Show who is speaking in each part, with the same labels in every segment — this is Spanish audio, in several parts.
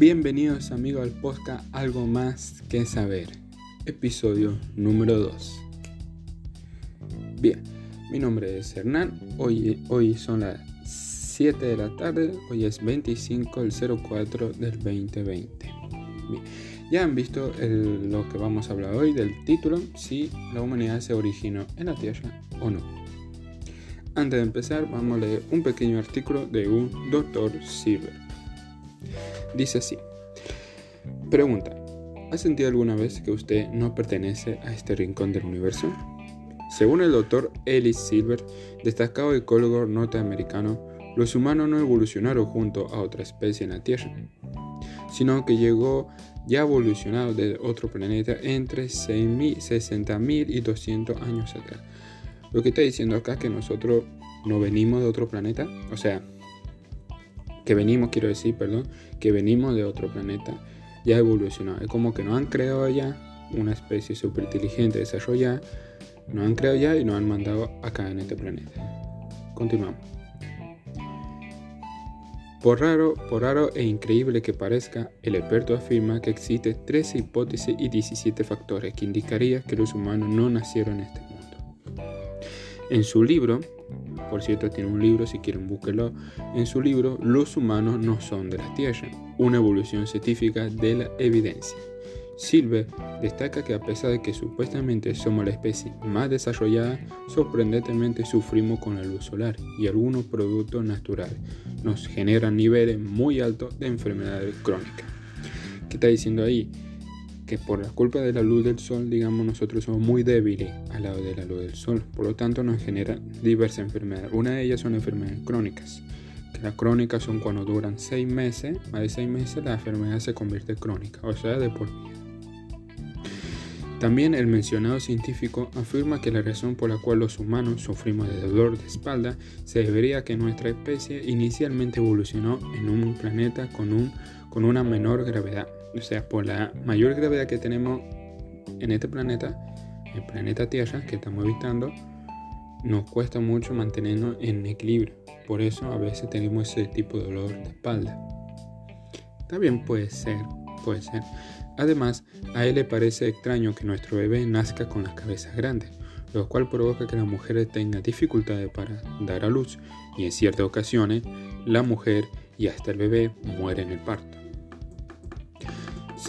Speaker 1: Bienvenidos amigos al podcast Algo más que saber, episodio número 2. Bien, mi nombre es Hernán, hoy, hoy son las 7 de la tarde, hoy es 25 del 04 del 2020. Bien, ya han visto lo que vamos a hablar hoy del título, si la humanidad se originó en la Tierra o no. Antes de empezar, vamos a leer un pequeño artículo de un doctor Silver Dice así. Pregunta. ¿Ha sentido alguna vez que usted no pertenece a este rincón del universo? Según el doctor Ellis Silver, destacado ecólogo norteamericano, los humanos no evolucionaron junto a otra especie en la Tierra, sino que llegó ya evolucionado de otro planeta entre 60.000 y 200 años atrás. Lo que está diciendo acá es que nosotros no venimos de otro planeta, o sea, que venimos, quiero decir, perdón, que venimos de otro planeta ya evolucionado. Es como que nos han creado ya una especie súper inteligente desarrollada, nos han creado ya y nos han mandado acá en este planeta. Continuamos. Por raro, por raro e increíble que parezca, el experto afirma que existen 13 hipótesis y 17 factores que indicarían que los humanos no nacieron en este mundo. En su libro, por cierto, tiene un libro, si quieren búsquenlo. En su libro, Los humanos no son de la Tierra, una evolución científica de la evidencia. Silver destaca que a pesar de que supuestamente somos la especie más desarrollada, sorprendentemente sufrimos con la luz solar y algunos productos naturales. Nos generan niveles muy altos de enfermedades crónicas. ¿Qué está diciendo ahí? Que por la culpa de la luz del sol, digamos, nosotros somos muy débiles al lado de la luz del sol. Por lo tanto, nos genera diversas enfermedades. Una de ellas son enfermedades crónicas. Que las crónicas son cuando duran seis meses, más de seis meses, la enfermedad se convierte en crónica, o sea, de por vida. También el mencionado científico afirma que la razón por la cual los humanos sufrimos de dolor de espalda se debería a que nuestra especie inicialmente evolucionó en un planeta con, un, con una menor gravedad o sea, por la mayor gravedad que tenemos en este planeta, el planeta Tierra que estamos habitando, nos cuesta mucho mantenernos en equilibrio. Por eso a veces tenemos ese tipo de dolor de espalda. También puede ser, puede ser. Además, a él le parece extraño que nuestro bebé nazca con las cabezas grandes, lo cual provoca que las mujeres tengan dificultades para dar a luz y en ciertas ocasiones la mujer y hasta el bebé mueren en el parto.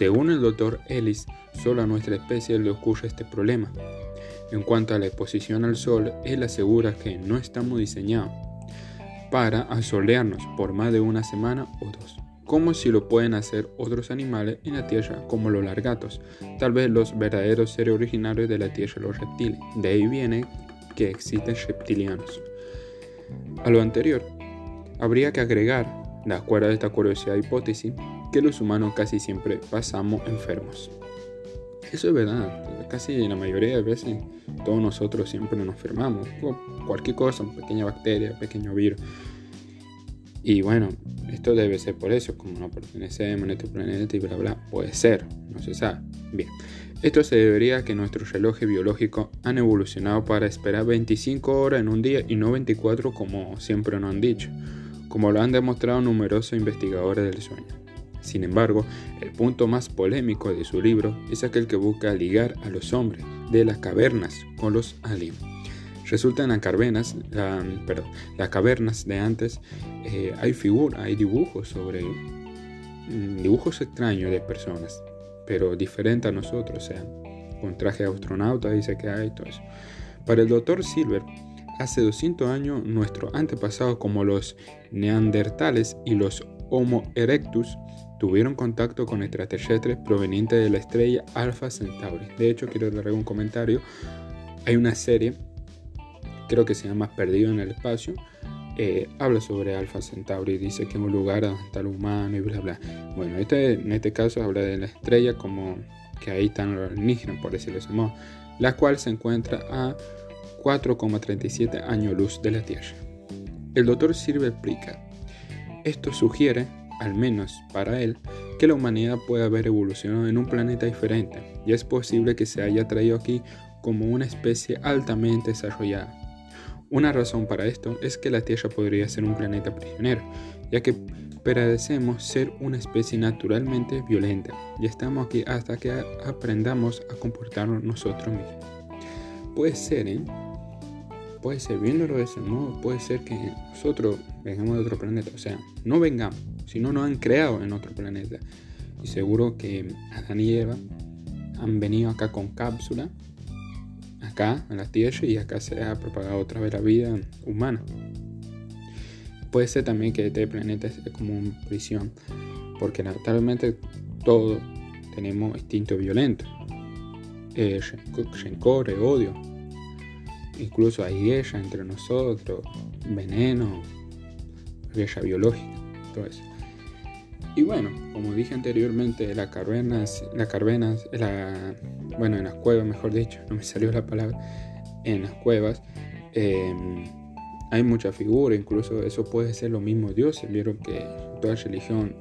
Speaker 1: Según el doctor Ellis, solo a nuestra especie le ocurre este problema. En cuanto a la exposición al sol, él asegura que no estamos diseñados para asolearnos por más de una semana o dos, como si lo pueden hacer otros animales en la Tierra como los largatos, tal vez los verdaderos seres originarios de la Tierra, los reptiles. De ahí viene que existen reptilianos. A lo anterior, habría que agregar, de acuerdo a esta curiosa hipótesis, que los humanos casi siempre pasamos enfermos. Eso es verdad, casi la mayoría de veces todos nosotros siempre nos enfermamos, cualquier cosa, pequeña bacteria, pequeño virus. Y bueno, esto debe ser por eso, como no pertenecemos a este planeta y bla bla, puede ser, no se sabe. Bien, esto se debería a que nuestros relojes biológicos han evolucionado para esperar 25 horas en un día y no 24 como siempre nos han dicho, como lo han demostrado numerosos investigadores del sueño. Sin embargo, el punto más polémico de su libro es aquel que busca ligar a los hombres de las cavernas con los aliens. Resulta en las cavernas, perdón, las cavernas de antes eh, hay figuras, hay dibujos sobre mm, dibujos extraños de personas, pero diferentes a nosotros, o sea, con traje de astronauta dice que hay todo eso. Para el doctor Silver, hace 200 años nuestros antepasados como los neandertales y los Homo erectus tuvieron contacto con extraterrestres provenientes de la estrella Alpha Centauri. De hecho, quiero darle un comentario. Hay una serie, creo que se llama Perdido en el Espacio. Eh, habla sobre Alpha Centauri, dice que es un lugar donde está el humano y bla bla. Bueno, este, en este caso habla de la estrella como que ahí están los alienígenas, por decirlo así, la cual se encuentra a 4,37 años luz de la Tierra. El doctor Sirve explica, esto sugiere al menos para él, que la humanidad puede haber evolucionado en un planeta diferente y es posible que se haya traído aquí como una especie altamente desarrollada. Una razón para esto es que la Tierra podría ser un planeta prisionero, ya que parecemos ser una especie naturalmente violenta y estamos aquí hasta que aprendamos a comportarnos nosotros mismos. Puede ser, ¿eh? Puede ser, viéndolo de ese modo, puede ser que nosotros vengamos de otro planeta. O sea, no vengamos, sino nos han creado en otro planeta. Y seguro que Adán y Eva han venido acá con cápsula, acá en la Tierra, y acá se ha propagado otra vez la vida humana. Puede ser también que este planeta sea como una prisión, porque lamentablemente todos tenemos instinto violento, eh, odio, incluso hay guerra entre nosotros, veneno, guerra biológica, todo eso. Y bueno, como dije anteriormente, las carvenas, la, bueno, en las cuevas, mejor dicho, no me salió la palabra, en las cuevas, em, hay mucha figura, incluso eso puede ser lo mismo dioses. Vieron que toda religión,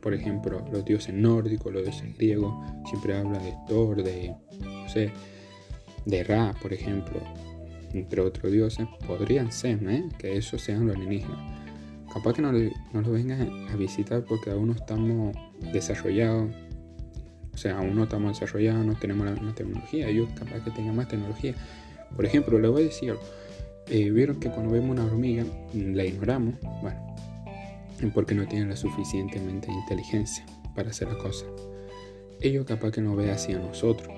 Speaker 1: por ejemplo, los dioses nórdicos, los dioses griegos, siempre habla de Thor, de, no sé, de Ra, por ejemplo, entre otros dioses. Podrían ser. Que esos sean los alienígenas. Capaz que no, no los vengan a visitar porque aún no estamos desarrollados. O sea, aún no estamos desarrollados, no tenemos la misma tecnología. Ellos capaz que tengan más tecnología. Por ejemplo, le voy a decir eh, vieron que cuando vemos una hormiga la ignoramos, bueno, porque no tienen la suficientemente inteligencia para hacer las cosas. Ellos capaz que no ve así a nosotros,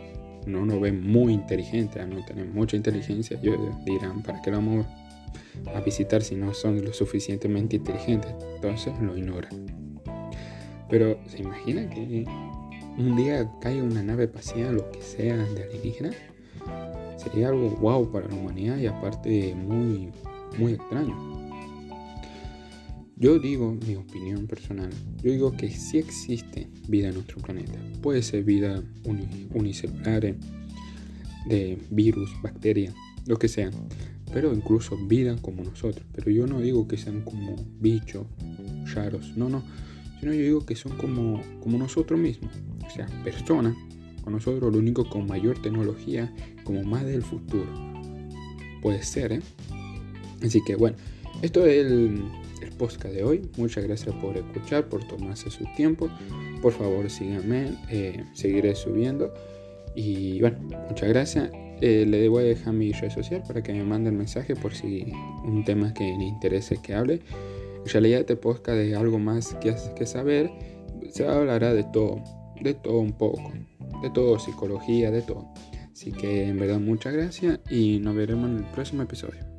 Speaker 1: no nos ven muy inteligentes, no tenemos mucha inteligencia, ellos dirán, ¿para qué lo vamos a visitar si no son lo suficientemente inteligentes? Entonces lo ignoran. Pero ¿se imagina que un día caiga una nave espacial, lo que sea, de alienígena? Sería algo wow para la humanidad y aparte muy, muy extraño. Yo digo mi opinión personal. Yo digo que sí existe vida en nuestro planeta. Puede ser vida unicelular, de virus, bacterias, lo que sea. Pero incluso vida como nosotros. Pero yo no digo que sean como bichos raros. No, no. Sino yo digo que son como, como nosotros mismos. O sea, personas con nosotros, lo único con mayor tecnología, como más del futuro. Puede ser, ¿eh? Así que bueno, esto es el, el podcast de hoy. Muchas gracias por escuchar, por tomarse su tiempo. Por favor, síganme, eh, seguiré subiendo. Y bueno, muchas gracias. Eh, le voy a dejar mi red social para que me manden mensaje por si un tema que le interese que hable. En realidad este podcast es algo más que, que saber. Se hablará de todo, de todo un poco de todo, psicología, de todo. Así que en verdad muchas gracias y nos veremos en el próximo episodio.